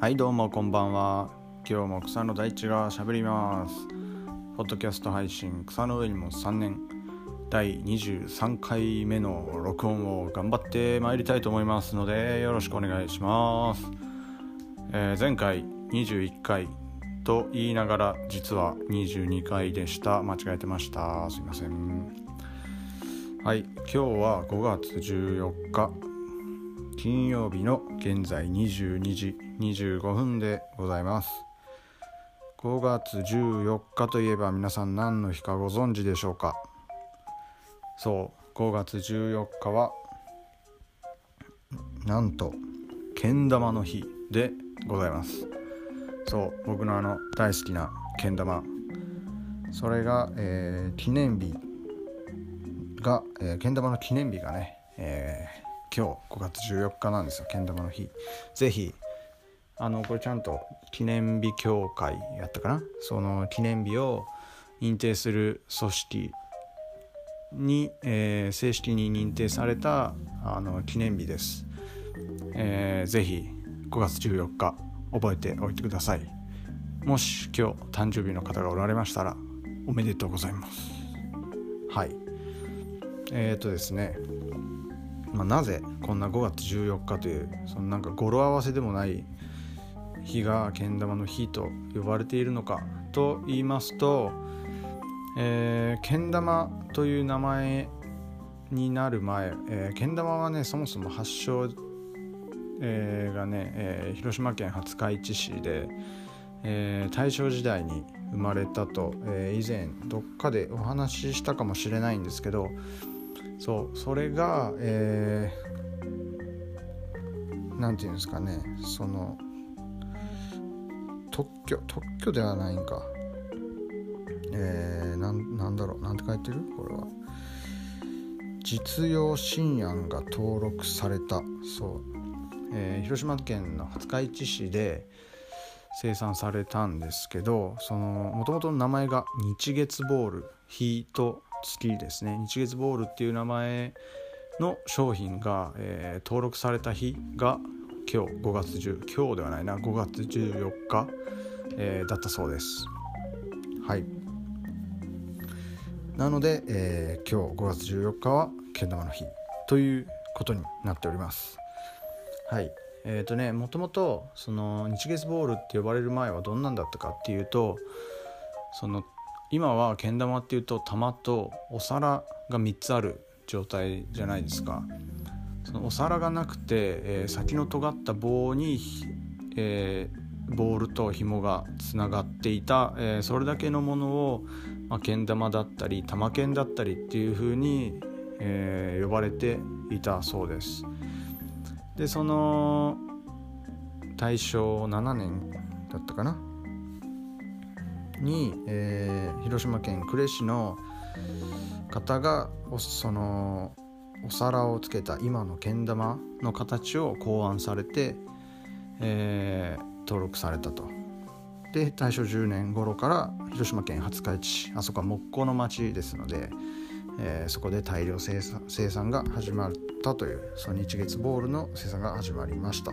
はいどうもこんばんは。今日も草の大地がしゃべります。ポッドキャスト配信草の上にも3年。第23回目の録音を頑張ってまいりたいと思いますのでよろしくお願いします、えー、前回21回と言いながら実は22回でした。間違えてました。すいません。はい今日は5月14日。金曜日の現在22時25分でございます。5月14日といえば皆さん何の日かご存知でしょうか？そう5月14日はなんとけん玉の日でございます。そう僕のあの大好きなけん玉。それが、えー、記念日が、えー、けん玉の記念日がね、えー、今日5月14日なんですよけん玉の日。ぜひあのこれちゃんと記念日協会やったかな？その記念日を認定する組織に、えー、正式に認定されたあの記念日です、えー、ぜひ5月14日覚えておいてください。もし今日誕生日の方がおられましたらおめでとうございます。はい。えっ、ー、とですね、まあ、なぜこんな5月14日というそのなんか語呂合わせでもない日がけん玉の日と呼ばれているのかと言いますとえー、けん玉という名前になる前、えー、けん玉はねそもそも発祥、えー、がね、えー、広島県廿日市市で、えー、大正時代に生まれたと、えー、以前どっかでお話ししたかもしれないんですけどそうそれが、えー、ていうんですかねその特許特許ではないんか。えー、なんだろうなんて書いてる？これは。実用新案が登録された。そう、えー、広島県の廿日市市で生産されたんですけどもともとの名前が日月ボール日と月ですね。日月ボールっていう名前の商品が、えー、登録された日が今日5月10今日ではないな5月14日、えー、だったそうです。はい。なので、えー、今日5月14日はけん玉の日ということになっております。はい。えーとねもともとその日月ボールって呼ばれる前はどんなんだったかっていうとその今はけん玉っていうと玉とお皿が3つある状態じゃないですか。そのお皿がなくて、えー、先の尖った棒に、えー、ボールと紐がつながっていた、えー、それだけのものをまあ、けん玉だったり玉剣だったりっていう風に、えー、呼ばれていたそうです。でその大正7年だったかな？に、えー、広島県呉市の方がそのお皿をつけた今のけん玉の形を考案されて、えー、登録されたと。で大正10年頃から広島県廿日市あそこは木工の町ですので、えー、そこで大量生産生産が始まったというその日月ボールの生産が始まりました。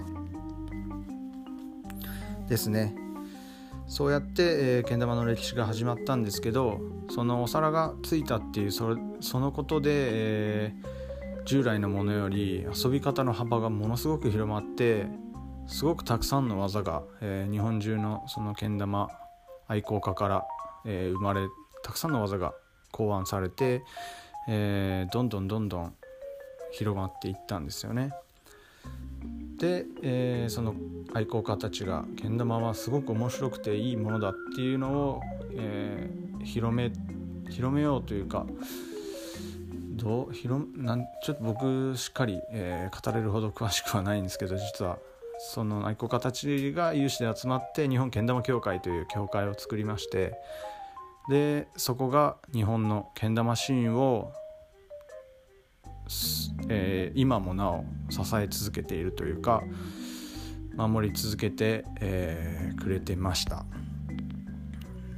ですね。そうやって、えー、けん玉の歴史が始まったんですけどそのお皿がついたっていうそれそのことで、えー、従来のものより遊び方の幅がものすごく広まってすごくたくさんの技が、えー、日本中のそのけん玉愛好家から、えー、生まれたくさんの技が考案されて、えー、どんどんどんどん広がっていったんですよね。で、えー、その愛好家たちがけん玉はすごく面白くていいものだっていうのを、えー、広め広めようというかどう広なんちょっと僕しっかり、えー、語れるほど詳しくはないんですけど実はその愛好家たちが有志で集まって日本けん玉協会という協会を作りましてでそこが日本のけん玉シーンを、えー、今もなお支え続けているというか守り続けて、えー、くれてました。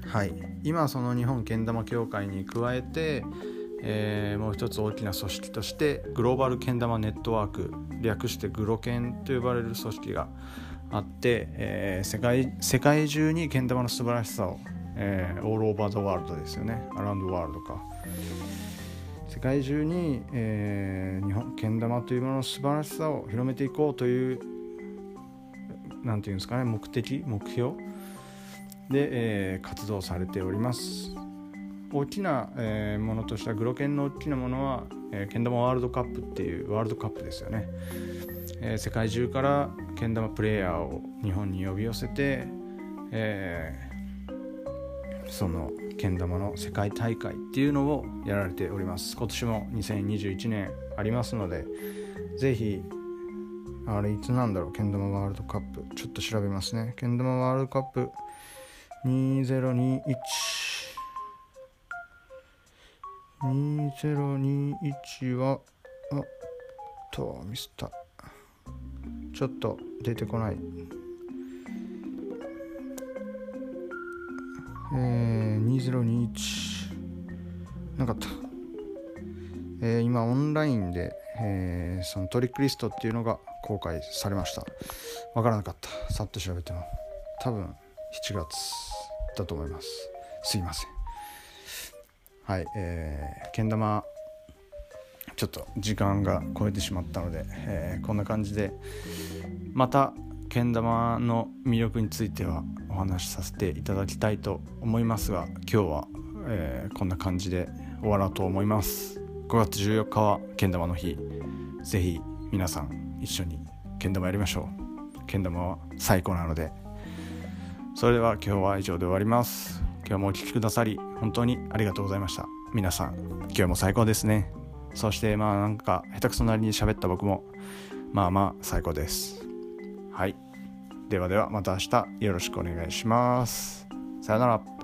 はい。今その日本けん玉協会に加えてえー、もう一つ大きな組織としてグローバルけん玉ネットワーク略してグロケンと呼ばれる組織があって、えー、世界世界中にけん玉の素晴らしさを、えー、オールオーバーザワールドですよね。アラウンドワールドか。世界中に、えー、日本けん玉というものの素晴らしさを広めていこうという何て言うんですかね目的目標。で、えー、活動されております。大きな、えー、ものとしてはグロケンの大きなものは、えー、けん玉ワールドカップっていうワールドカップですよね、えー、世界中からけん玉プレーヤーを日本に呼び寄せて、えー、そのけん玉の世界大会っていうのをやられております。今年も2021年ありますのでぜひあれいつなんだろう？けん玉ワールドカップちょっと調べますね。けん玉ワールドカップ2021 2021はあっとミスった。ちょっと出てこない。えー、2021なかった、えー、今オンラインで、えー、そのトリックリストっていうのが公開されました。わからなかった。さっと調べても。多分7月だと思います。すいません。はいえー、けん玉ちょっと時間が超えてしまったので、えー、こんな感じでまたけん玉の魅力についてはお話しさせていただきたいと思いますが今日は、えー、こんな感じで終わろうと思います。5月14日はけん玉の日。是非皆さん一緒にけん玉やりましょう。けん玉は最高なので。それでは今日は以上で終わります。今日もお聴きくださり本当にありがとうございました。皆さん今日も最高ですね。そしてまあなんか下手くそなりに喋った僕もまあまあ最高です。はい。ではではまた明日よろしくお願いします。さよなら。